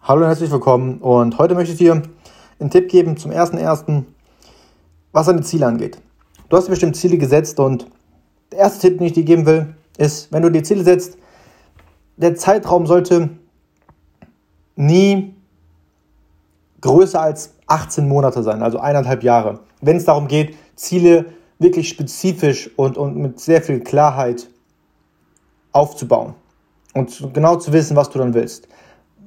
Hallo und herzlich willkommen. Und heute möchte ich dir einen Tipp geben zum ersten ersten, was deine Ziele angeht. Du hast dir bestimmt Ziele gesetzt und der erste Tipp, den ich dir geben will, ist, wenn du dir Ziele setzt, der Zeitraum sollte nie größer als 18 Monate sein, also eineinhalb Jahre. Wenn es darum geht, Ziele wirklich spezifisch und, und mit sehr viel Klarheit aufzubauen und genau zu wissen, was du dann willst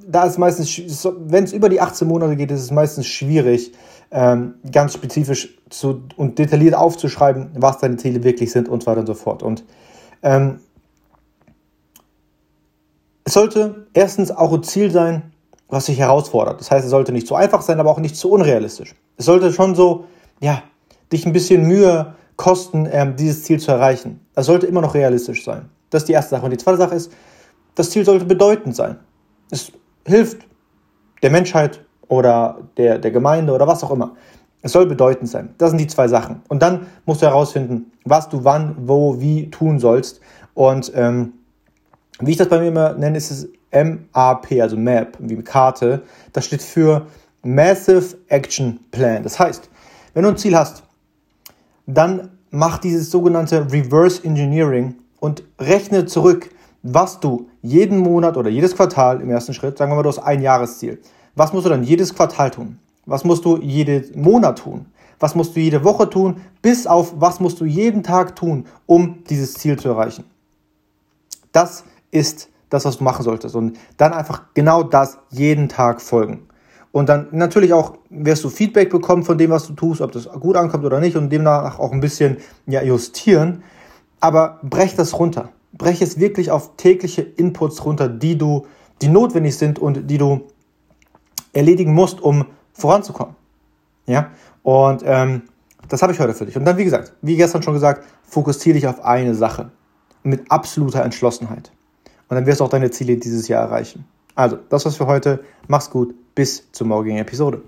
da ist meistens, wenn es über die 18 Monate geht, ist es meistens schwierig, ähm, ganz spezifisch zu, und detailliert aufzuschreiben, was deine Ziele wirklich sind und so weiter und so fort. Und ähm, es sollte erstens auch ein Ziel sein, was dich herausfordert. Das heißt, es sollte nicht zu einfach sein, aber auch nicht zu unrealistisch. Es sollte schon so, ja, dich ein bisschen Mühe kosten, ähm, dieses Ziel zu erreichen. Es sollte immer noch realistisch sein. Das ist die erste Sache. Und die zweite Sache ist, das Ziel sollte bedeutend sein. Es hilft der Menschheit oder der, der Gemeinde oder was auch immer. Es soll bedeutend sein. Das sind die zwei Sachen. Und dann musst du herausfinden, was du wann, wo, wie tun sollst. Und ähm, wie ich das bei mir immer nenne, ist es MAP, also Map, wie Karte. Das steht für Massive Action Plan. Das heißt, wenn du ein Ziel hast, dann mach dieses sogenannte Reverse Engineering und rechne zurück, was du jeden Monat oder jedes Quartal im ersten Schritt, sagen wir mal, du hast ein Jahresziel. Was musst du dann jedes Quartal tun? Was musst du jeden Monat tun? Was musst du jede Woche tun? Bis auf was musst du jeden Tag tun, um dieses Ziel zu erreichen? Das ist das, was du machen solltest. Und dann einfach genau das jeden Tag folgen. Und dann natürlich auch wirst du Feedback bekommen von dem, was du tust, ob das gut ankommt oder nicht und demnach auch ein bisschen ja, justieren. Aber brech das runter breche es wirklich auf tägliche Inputs runter, die du, die notwendig sind und die du erledigen musst, um voranzukommen. Ja, und ähm, das habe ich heute für dich. Und dann, wie gesagt, wie gestern schon gesagt, fokussiere dich auf eine Sache mit absoluter Entschlossenheit. Und dann wirst du auch deine Ziele dieses Jahr erreichen. Also, das war's für heute. Mach's gut. Bis zur morgigen Episode.